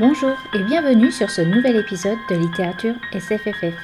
Bonjour et bienvenue sur ce nouvel épisode de littérature SFFF.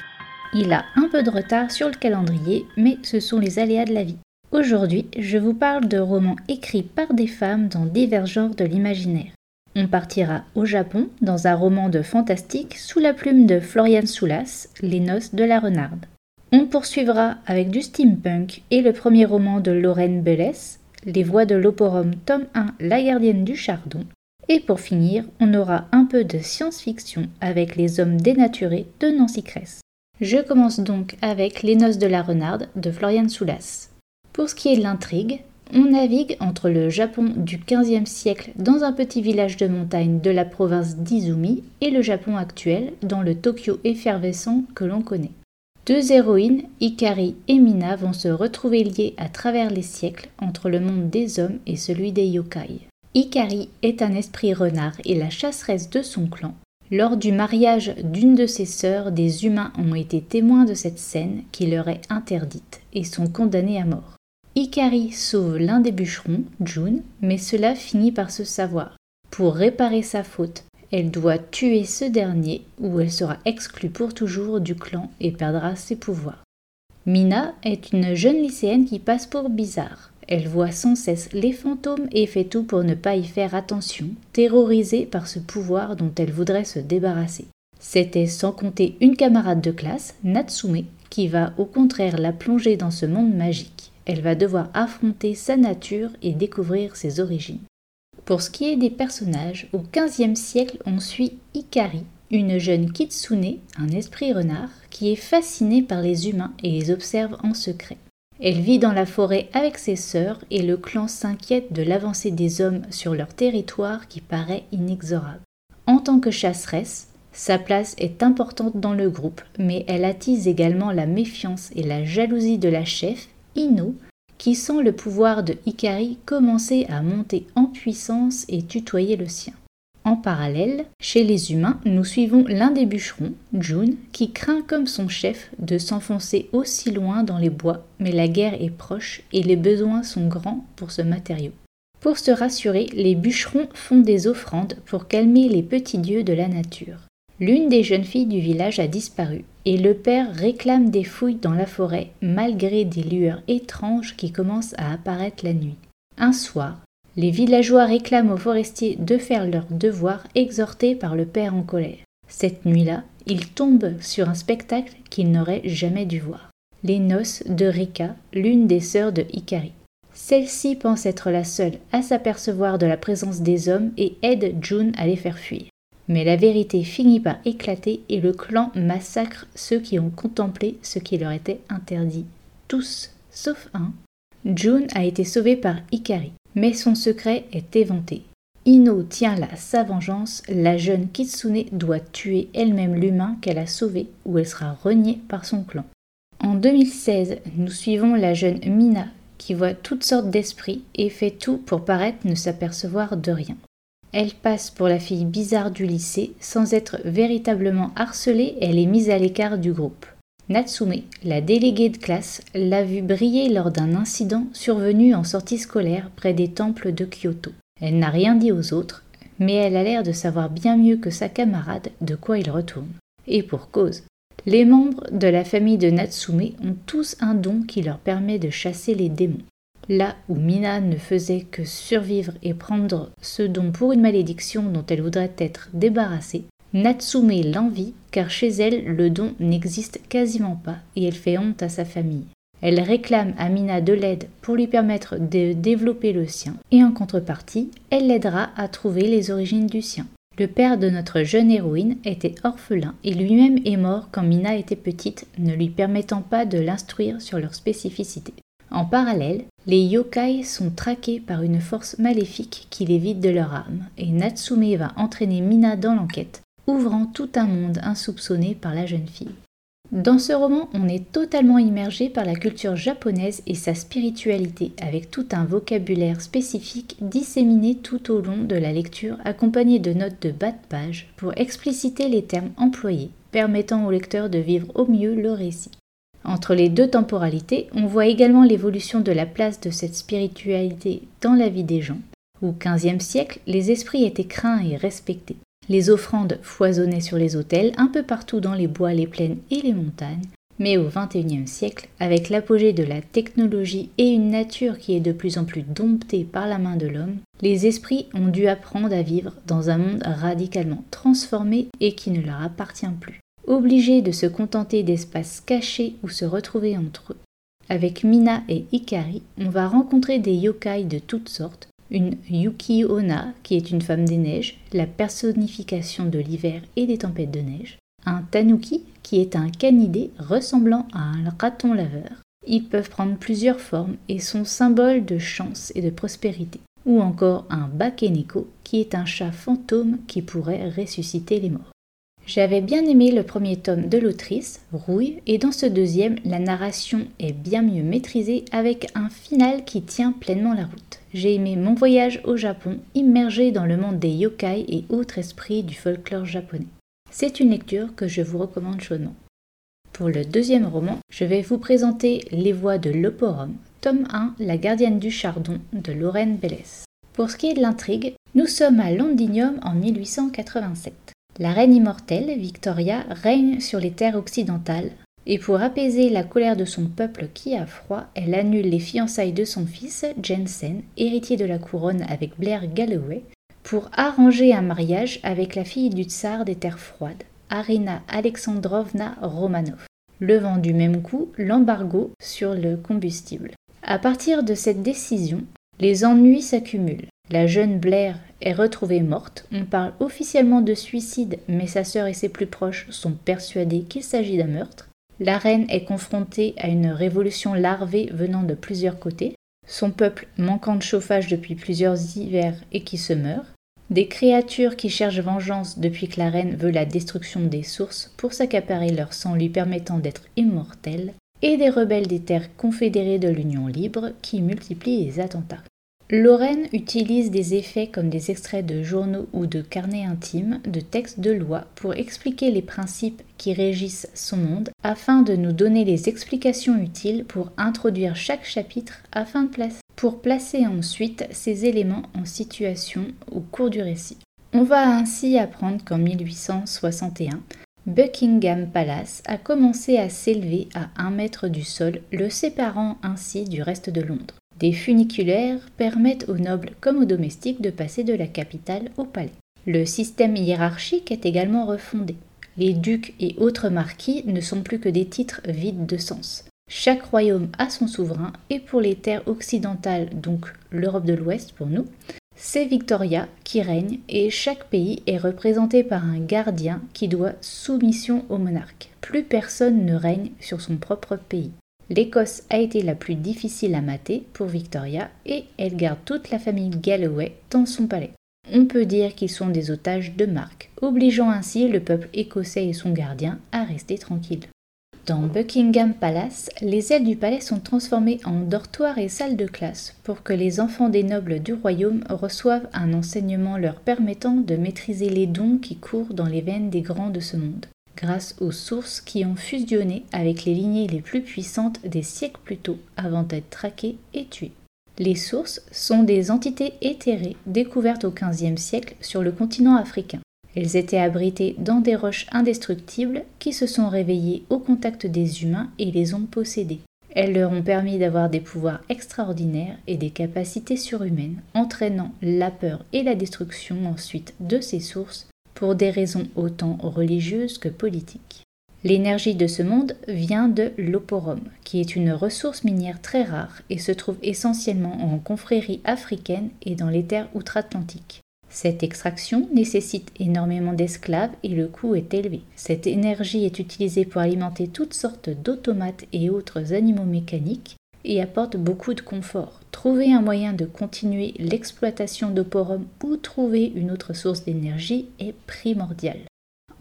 Il a un peu de retard sur le calendrier, mais ce sont les aléas de la vie. Aujourd'hui, je vous parle de romans écrits par des femmes dans divers genres de l'imaginaire. On partira au Japon dans un roman de fantastique sous la plume de Florian Soulas, Les noces de la renarde. On poursuivra avec du steampunk et le premier roman de Lorraine Bellès, Les voix de l'oporum tome 1 La gardienne du chardon. Et pour finir, on aura un peu de science-fiction avec Les hommes dénaturés de Nancy Cress. Je commence donc avec Les noces de la renarde de Florian Soulas. Pour ce qui est de l'intrigue, on navigue entre le Japon du XVe siècle dans un petit village de montagne de la province d'Izumi et le Japon actuel dans le Tokyo effervescent que l'on connaît. Deux héroïnes, Ikari et Mina, vont se retrouver liées à travers les siècles entre le monde des hommes et celui des yokai. Ikari est un esprit renard et la chasseresse de son clan. Lors du mariage d'une de ses sœurs, des humains ont été témoins de cette scène qui leur est interdite et sont condamnés à mort. Ikari sauve l'un des bûcherons, June, mais cela finit par se savoir. Pour réparer sa faute, elle doit tuer ce dernier ou elle sera exclue pour toujours du clan et perdra ses pouvoirs. Mina est une jeune lycéenne qui passe pour bizarre. Elle voit sans cesse les fantômes et fait tout pour ne pas y faire attention, terrorisée par ce pouvoir dont elle voudrait se débarrasser. C'était sans compter une camarade de classe, Natsume, qui va au contraire la plonger dans ce monde magique. Elle va devoir affronter sa nature et découvrir ses origines. Pour ce qui est des personnages, au XVe siècle, on suit Ikari, une jeune kitsune, un esprit renard, qui est fascinée par les humains et les observe en secret. Elle vit dans la forêt avec ses sœurs et le clan s'inquiète de l'avancée des hommes sur leur territoire qui paraît inexorable. En tant que chasseresse, sa place est importante dans le groupe, mais elle attise également la méfiance et la jalousie de la chef, Ino, qui sent le pouvoir de Ikari commencer à monter en puissance et tutoyer le sien. En parallèle, chez les humains, nous suivons l'un des bûcherons, June, qui craint comme son chef de s'enfoncer aussi loin dans les bois, mais la guerre est proche et les besoins sont grands pour ce matériau. Pour se rassurer, les bûcherons font des offrandes pour calmer les petits dieux de la nature. L'une des jeunes filles du village a disparu et le père réclame des fouilles dans la forêt malgré des lueurs étranges qui commencent à apparaître la nuit. Un soir, les villageois réclament aux forestiers de faire leur devoir exhortés par le père en colère. Cette nuit-là, ils tombent sur un spectacle qu'ils n'auraient jamais dû voir. Les noces de Rika, l'une des sœurs de Ikari. Celle-ci pense être la seule à s'apercevoir de la présence des hommes et aide June à les faire fuir. Mais la vérité finit par éclater et le clan massacre ceux qui ont contemplé ce qui leur était interdit. Tous, sauf un. June a été sauvée par Ikari, mais son secret est éventé. Ino tient là sa vengeance, la jeune Kitsune doit tuer elle-même l'humain qu'elle a sauvé ou elle sera reniée par son clan. En 2016, nous suivons la jeune Mina qui voit toutes sortes d'esprits et fait tout pour paraître ne s'apercevoir de rien. Elle passe pour la fille bizarre du lycée, sans être véritablement harcelée, elle est mise à l'écart du groupe. Natsume, la déléguée de classe, l'a vue briller lors d'un incident survenu en sortie scolaire près des temples de Kyoto. Elle n'a rien dit aux autres, mais elle a l'air de savoir bien mieux que sa camarade de quoi il retourne. Et pour cause. Les membres de la famille de Natsume ont tous un don qui leur permet de chasser les démons. Là où Mina ne faisait que survivre et prendre ce don pour une malédiction dont elle voudrait être débarrassée, Natsume l'envie car chez elle le don n'existe quasiment pas et elle fait honte à sa famille. Elle réclame à Mina de l'aide pour lui permettre de développer le sien et en contrepartie, elle l'aidera à trouver les origines du sien. Le père de notre jeune héroïne était orphelin et lui-même est mort quand Mina était petite, ne lui permettant pas de l'instruire sur leurs spécificités. En parallèle, les yokai sont traqués par une force maléfique qui les vide de leur âme, et Natsume va entraîner Mina dans l'enquête, ouvrant tout un monde insoupçonné par la jeune fille. Dans ce roman, on est totalement immergé par la culture japonaise et sa spiritualité, avec tout un vocabulaire spécifique disséminé tout au long de la lecture, accompagné de notes de bas de page pour expliciter les termes employés, permettant au lecteur de vivre au mieux le récit. Entre les deux temporalités, on voit également l'évolution de la place de cette spiritualité dans la vie des gens. Au XVe siècle, les esprits étaient craints et respectés. Les offrandes foisonnaient sur les autels un peu partout dans les bois, les plaines et les montagnes, mais au XXIe siècle, avec l'apogée de la technologie et une nature qui est de plus en plus domptée par la main de l'homme, les esprits ont dû apprendre à vivre dans un monde radicalement transformé et qui ne leur appartient plus. Obligés de se contenter d'espaces cachés où se retrouver entre eux. Avec Mina et Ikari, on va rencontrer des yokai de toutes sortes, une Yuki Onna, qui est une femme des neiges, la personnification de l'hiver et des tempêtes de neige, un tanuki, qui est un canidé ressemblant à un raton laveur. Ils peuvent prendre plusieurs formes et sont symboles de chance et de prospérité. Ou encore un bakeneko, qui est un chat fantôme qui pourrait ressusciter les morts. J'avais bien aimé le premier tome de l'autrice, Rouille, et dans ce deuxième, la narration est bien mieux maîtrisée avec un final qui tient pleinement la route. J'ai aimé mon voyage au Japon, immergé dans le monde des yokai et autres esprits du folklore japonais. C'est une lecture que je vous recommande chaudement. Pour le deuxième roman, je vais vous présenter Les voix de l'Oporum, tome 1, La gardienne du chardon de Lorraine Bellès. Pour ce qui est de l'intrigue, nous sommes à Londinium en 1887. La reine immortelle, Victoria, règne sur les terres occidentales, et pour apaiser la colère de son peuple qui a froid, elle annule les fiançailles de son fils, Jensen, héritier de la couronne avec Blair Galloway, pour arranger un mariage avec la fille du tsar des terres froides, Arina Alexandrovna Romanov, levant du même coup l'embargo sur le combustible. À partir de cette décision, les ennuis s'accumulent. La jeune Blair est retrouvée morte. On parle officiellement de suicide, mais sa sœur et ses plus proches sont persuadés qu'il s'agit d'un meurtre. La reine est confrontée à une révolution larvée venant de plusieurs côtés. Son peuple manquant de chauffage depuis plusieurs hivers et qui se meurt. Des créatures qui cherchent vengeance depuis que la reine veut la destruction des sources pour s'accaparer leur sang lui permettant d'être immortelle. Et des rebelles des terres confédérées de l'Union libre qui multiplient les attentats. Lorraine utilise des effets comme des extraits de journaux ou de carnets intimes, de textes de loi pour expliquer les principes qui régissent son monde afin de nous donner les explications utiles pour introduire chaque chapitre afin de placer, ensuite ces éléments en situation au cours du récit. On va ainsi apprendre qu'en 1861, Buckingham Palace a commencé à s'élever à un mètre du sol, le séparant ainsi du reste de Londres. Des funiculaires permettent aux nobles comme aux domestiques de passer de la capitale au palais. Le système hiérarchique est également refondé. Les ducs et autres marquis ne sont plus que des titres vides de sens. Chaque royaume a son souverain et pour les terres occidentales, donc l'Europe de l'Ouest pour nous, c'est Victoria qui règne et chaque pays est représenté par un gardien qui doit soumission au monarque. Plus personne ne règne sur son propre pays. L'Écosse a été la plus difficile à mater pour Victoria et elle garde toute la famille Galloway dans son palais. On peut dire qu'ils sont des otages de marque, obligeant ainsi le peuple écossais et son gardien à rester tranquilles. Dans Buckingham Palace, les ailes du palais sont transformées en dortoirs et salles de classe pour que les enfants des nobles du royaume reçoivent un enseignement leur permettant de maîtriser les dons qui courent dans les veines des grands de ce monde grâce aux sources qui ont fusionné avec les lignées les plus puissantes des siècles plus tôt avant d'être traquées et tuées. Les sources sont des entités éthérées découvertes au XVe siècle sur le continent africain. Elles étaient abritées dans des roches indestructibles qui se sont réveillées au contact des humains et les ont possédées. Elles leur ont permis d'avoir des pouvoirs extraordinaires et des capacités surhumaines, entraînant la peur et la destruction ensuite de ces sources pour des raisons autant religieuses que politiques. L'énergie de ce monde vient de l'oporum, qui est une ressource minière très rare et se trouve essentiellement en confrérie africaine et dans les terres outre-Atlantiques. Cette extraction nécessite énormément d'esclaves et le coût est élevé. Cette énergie est utilisée pour alimenter toutes sortes d'automates et autres animaux mécaniques et apporte beaucoup de confort. Trouver un moyen de continuer l'exploitation d'Oporum ou trouver une autre source d'énergie est primordial.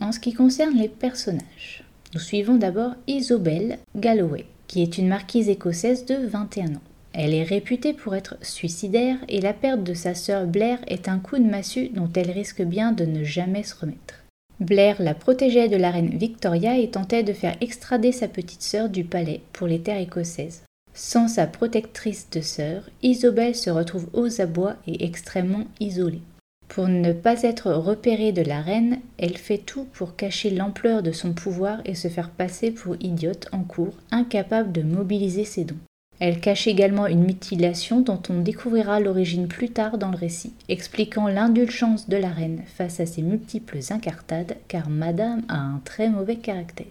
En ce qui concerne les personnages, nous suivons d'abord Isobel Galloway, qui est une marquise écossaise de 21 ans. Elle est réputée pour être suicidaire et la perte de sa sœur Blair est un coup de massue dont elle risque bien de ne jamais se remettre. Blair la protégeait de la reine Victoria et tentait de faire extrader sa petite sœur du palais pour les terres écossaises. Sans sa protectrice de sœur, Isobel se retrouve aux abois et extrêmement isolée. Pour ne pas être repérée de la reine, elle fait tout pour cacher l'ampleur de son pouvoir et se faire passer pour idiote en cours, incapable de mobiliser ses dons. Elle cache également une mutilation dont on découvrira l'origine plus tard dans le récit, expliquant l'indulgence de la reine face à ses multiples incartades, car Madame a un très mauvais caractère.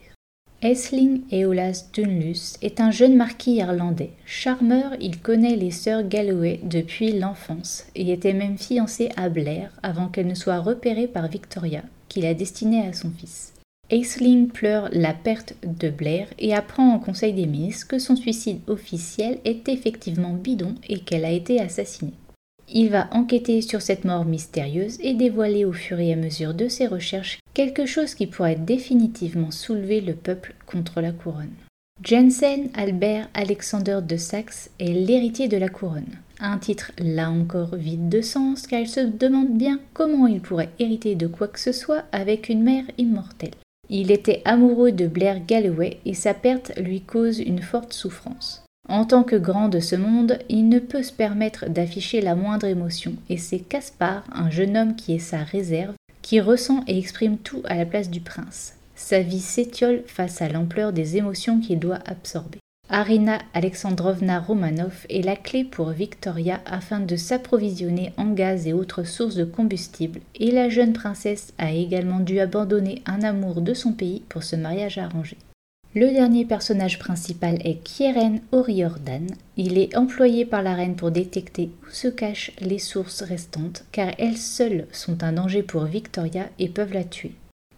Aisling Eolas Dunlus est un jeune marquis irlandais. Charmeur, il connaît les sœurs Galloway depuis l'enfance et était même fiancé à Blair avant qu'elle ne soit repérée par Victoria, qu'il a destinée à son fils. Aisling pleure la perte de Blair et apprend en conseil des ministres que son suicide officiel est effectivement bidon et qu'elle a été assassinée. Il va enquêter sur cette mort mystérieuse et dévoiler au fur et à mesure de ses recherches quelque chose qui pourrait définitivement soulever le peuple contre la couronne. Jensen Albert Alexander de Saxe est l'héritier de la couronne. Un titre là encore vide de sens car il se demande bien comment il pourrait hériter de quoi que ce soit avec une mère immortelle. Il était amoureux de Blair Galloway et sa perte lui cause une forte souffrance. En tant que grand de ce monde, il ne peut se permettre d'afficher la moindre émotion, et c'est Caspar, un jeune homme qui est sa réserve, qui ressent et exprime tout à la place du prince. Sa vie s'étiole face à l'ampleur des émotions qu'il doit absorber. Arina Alexandrovna Romanov est la clé pour Victoria afin de s'approvisionner en gaz et autres sources de combustible, et la jeune princesse a également dû abandonner un amour de son pays pour ce mariage arrangé. Le dernier personnage principal est Kieren Oriordan. Il est employé par la reine pour détecter où se cachent les sources restantes, car elles seules sont un danger pour Victoria et peuvent la tuer.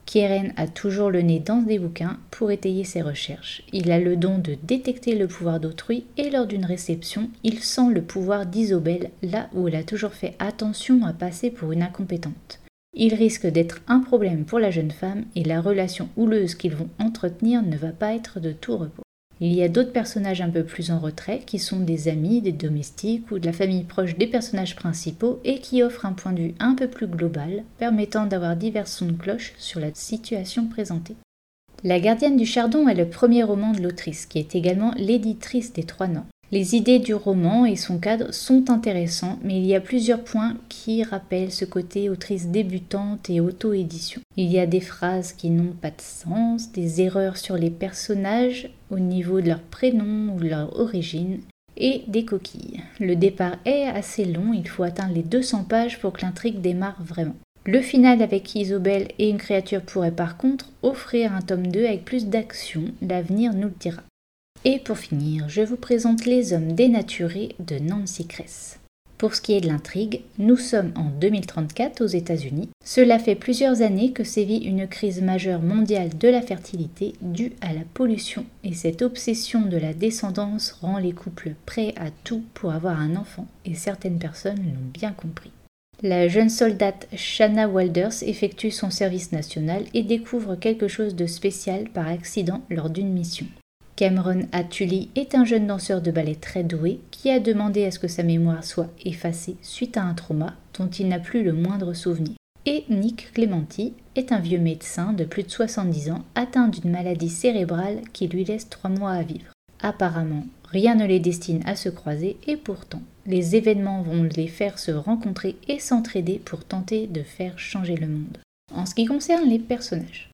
Kieren a toujours le nez dans des bouquins pour étayer ses recherches. Il a le don de détecter le pouvoir d'autrui et lors d'une réception, il sent le pouvoir d'Isobel là où elle a toujours fait attention à passer pour une incompétente. Il risque d'être un problème pour la jeune femme et la relation houleuse qu'ils vont entretenir ne va pas être de tout repos. Il y a d'autres personnages un peu plus en retrait qui sont des amis, des domestiques ou de la famille proche des personnages principaux et qui offrent un point de vue un peu plus global, permettant d'avoir divers sons de cloche sur la situation présentée. La gardienne du chardon est le premier roman de l'autrice, qui est également l'éditrice des Trois Noms. Les idées du roman et son cadre sont intéressants, mais il y a plusieurs points qui rappellent ce côté autrice débutante et auto-édition. Il y a des phrases qui n'ont pas de sens, des erreurs sur les personnages au niveau de leur prénom ou de leur origine, et des coquilles. Le départ est assez long, il faut atteindre les 200 pages pour que l'intrigue démarre vraiment. Le final avec Isobel et une créature pourrait par contre offrir un tome 2 avec plus d'action, l'avenir nous le dira. Et pour finir, je vous présente Les Hommes dénaturés de Nancy Kress. Pour ce qui est de l'intrigue, nous sommes en 2034 aux États-Unis. Cela fait plusieurs années que sévit une crise majeure mondiale de la fertilité due à la pollution et cette obsession de la descendance rend les couples prêts à tout pour avoir un enfant et certaines personnes l'ont bien compris. La jeune soldate Shanna Walders effectue son service national et découvre quelque chose de spécial par accident lors d'une mission. Cameron Atuli est un jeune danseur de ballet très doué qui a demandé à ce que sa mémoire soit effacée suite à un trauma dont il n'a plus le moindre souvenir. Et Nick Clementi est un vieux médecin de plus de 70 ans atteint d'une maladie cérébrale qui lui laisse trois mois à vivre. Apparemment, rien ne les destine à se croiser et pourtant, les événements vont les faire se rencontrer et s'entraider pour tenter de faire changer le monde. En ce qui concerne les personnages,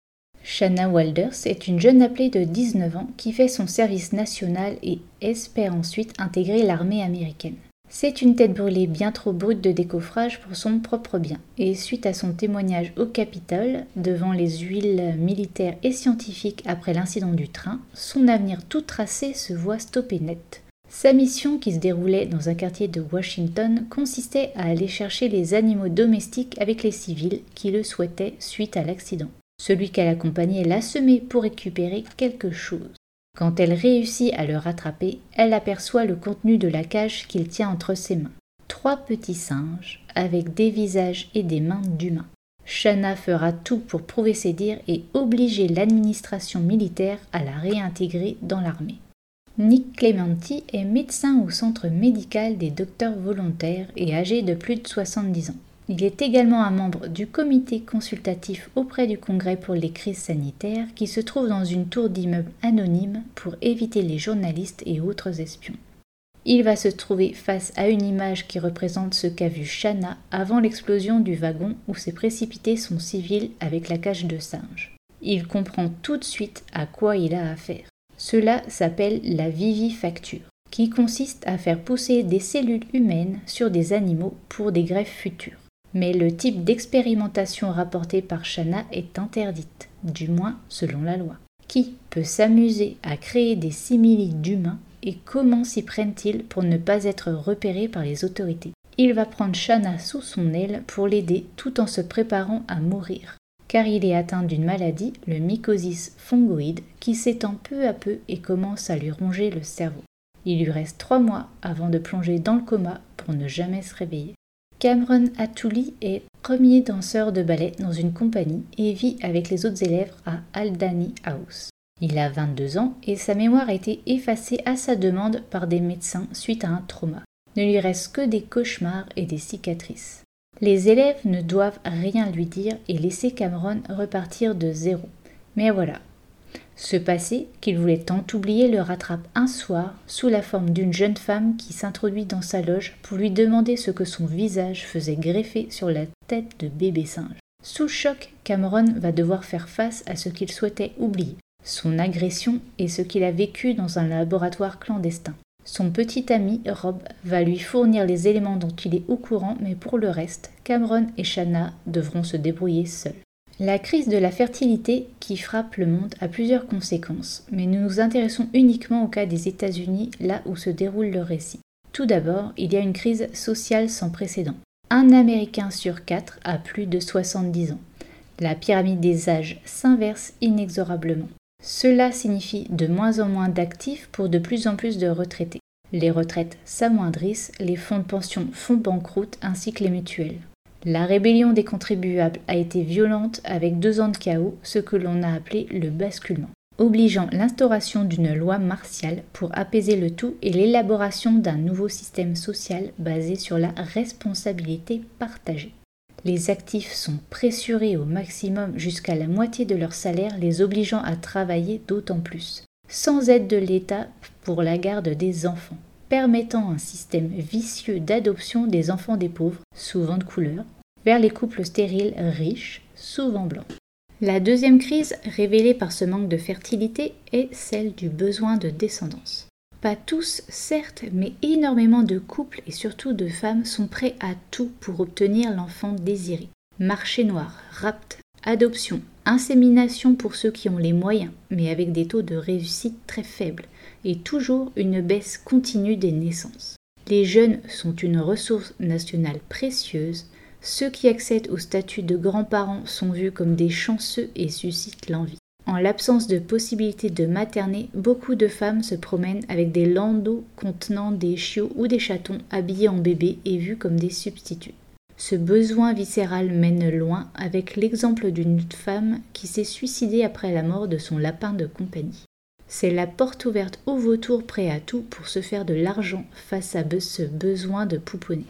Shanna Walders est une jeune appelée de 19 ans qui fait son service national et espère ensuite intégrer l'armée américaine. C'est une tête brûlée bien trop brute de décoffrage pour son propre bien, et suite à son témoignage au Capitole, devant les huiles militaires et scientifiques après l'incident du train, son avenir tout tracé se voit stoppé net. Sa mission, qui se déroulait dans un quartier de Washington, consistait à aller chercher les animaux domestiques avec les civils qui le souhaitaient suite à l'accident. Celui qu'elle accompagnait l'a semé pour récupérer quelque chose. Quand elle réussit à le rattraper, elle aperçoit le contenu de la cage qu'il tient entre ses mains. Trois petits singes avec des visages et des mains d'humains. Shanna fera tout pour prouver ses dires et obliger l'administration militaire à la réintégrer dans l'armée. Nick Clementi est médecin au centre médical des docteurs volontaires et âgé de plus de 70 ans. Il est également un membre du comité consultatif auprès du Congrès pour les crises sanitaires qui se trouve dans une tour d'immeuble anonyme pour éviter les journalistes et autres espions. il va se trouver face à une image qui représente ce qu'a vu Shanna avant l'explosion du wagon où s'est précipité son civil avec la cage de singe. Il comprend tout de suite à quoi il a affaire. Cela s'appelle la vivifacture, qui consiste à faire pousser des cellules humaines sur des animaux pour des greffes futures. Mais le type d'expérimentation rapporté par Shanna est interdite, du moins selon la loi. Qui peut s'amuser à créer des simili d'humains et comment s'y prennent-ils pour ne pas être repérés par les autorités? Il va prendre Shanna sous son aile pour l'aider tout en se préparant à mourir, car il est atteint d'une maladie, le mycosis fongoïde, qui s'étend peu à peu et commence à lui ronger le cerveau. Il lui reste trois mois avant de plonger dans le coma pour ne jamais se réveiller. Cameron Atuli est premier danseur de ballet dans une compagnie et vit avec les autres élèves à Aldani House. Il a 22 ans et sa mémoire a été effacée à sa demande par des médecins suite à un trauma. Ne lui reste que des cauchemars et des cicatrices. Les élèves ne doivent rien lui dire et laisser Cameron repartir de zéro. Mais voilà. Ce passé, qu'il voulait tant oublier, le rattrape un soir sous la forme d'une jeune femme qui s'introduit dans sa loge pour lui demander ce que son visage faisait greffer sur la tête de bébé singe. Sous choc, Cameron va devoir faire face à ce qu'il souhaitait oublier, son agression et ce qu'il a vécu dans un laboratoire clandestin. Son petit ami Rob va lui fournir les éléments dont il est au courant, mais pour le reste, Cameron et Shanna devront se débrouiller seuls. La crise de la fertilité qui frappe le monde a plusieurs conséquences, mais nous nous intéressons uniquement au cas des États-Unis, là où se déroule le récit. Tout d'abord, il y a une crise sociale sans précédent. Un Américain sur quatre a plus de 70 ans. La pyramide des âges s'inverse inexorablement. Cela signifie de moins en moins d'actifs pour de plus en plus de retraités. Les retraites s'amoindrissent, les fonds de pension font banqueroute ainsi que les mutuelles. La rébellion des contribuables a été violente avec deux ans de chaos, ce que l'on a appelé le basculement, obligeant l'instauration d'une loi martiale pour apaiser le tout et l'élaboration d'un nouveau système social basé sur la responsabilité partagée. Les actifs sont pressurés au maximum jusqu'à la moitié de leur salaire, les obligeant à travailler d'autant plus, sans aide de l'État pour la garde des enfants, permettant un système vicieux d'adoption des enfants des pauvres, souvent de couleur, vers les couples stériles riches, souvent blancs. La deuxième crise révélée par ce manque de fertilité est celle du besoin de descendance. Pas tous, certes, mais énormément de couples et surtout de femmes sont prêts à tout pour obtenir l'enfant désiré. Marché noir, rapt, adoption, insémination pour ceux qui ont les moyens, mais avec des taux de réussite très faibles, et toujours une baisse continue des naissances. Les jeunes sont une ressource nationale précieuse, ceux qui accèdent au statut de grands-parents sont vus comme des chanceux et suscitent l'envie. En l'absence de possibilité de materner, beaucoup de femmes se promènent avec des landaux contenant des chiots ou des chatons habillés en bébé et vus comme des substituts. Ce besoin viscéral mène loin avec l'exemple d'une femme qui s'est suicidée après la mort de son lapin de compagnie. C'est la porte ouverte au vautour prêt à tout pour se faire de l'argent face à ce besoin de pouponner.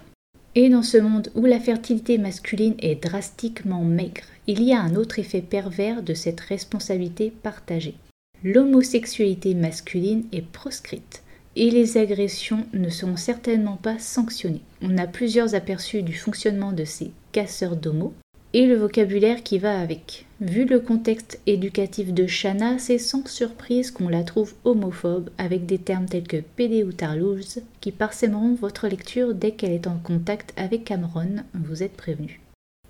Et dans ce monde où la fertilité masculine est drastiquement maigre, il y a un autre effet pervers de cette responsabilité partagée. L'homosexualité masculine est proscrite et les agressions ne seront certainement pas sanctionnées. On a plusieurs aperçus du fonctionnement de ces casseurs d'homo et le vocabulaire qui va avec. Vu le contexte éducatif de Shanna, c'est sans surprise qu'on la trouve homophobe avec des termes tels que pédé ou tarlouse qui parsèmeront votre lecture dès qu'elle est en contact avec Cameron, vous êtes prévenu.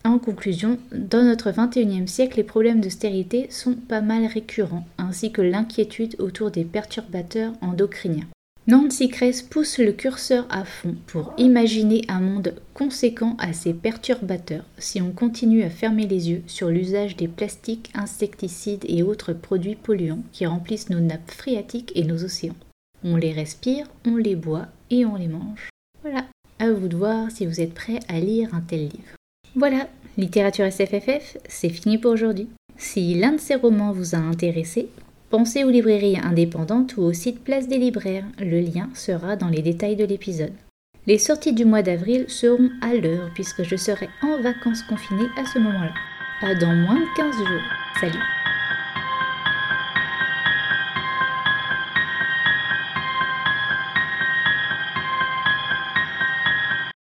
En conclusion, dans notre 21e siècle, les problèmes de stérilité sont pas mal récurrents, ainsi que l'inquiétude autour des perturbateurs endocriniens. Nancy Kress pousse le curseur à fond pour imaginer un monde conséquent à ces perturbateurs si on continue à fermer les yeux sur l'usage des plastiques, insecticides et autres produits polluants qui remplissent nos nappes phréatiques et nos océans. On les respire, on les boit et on les mange. Voilà, à vous de voir si vous êtes prêt à lire un tel livre. Voilà, littérature SFFF, c'est fini pour aujourd'hui. Si l'un de ces romans vous a intéressé, Pensez aux librairies indépendantes ou au site Place des libraires. Le lien sera dans les détails de l'épisode. Les sorties du mois d'avril seront à l'heure puisque je serai en vacances confinées à ce moment-là. À dans moins de 15 jours. Salut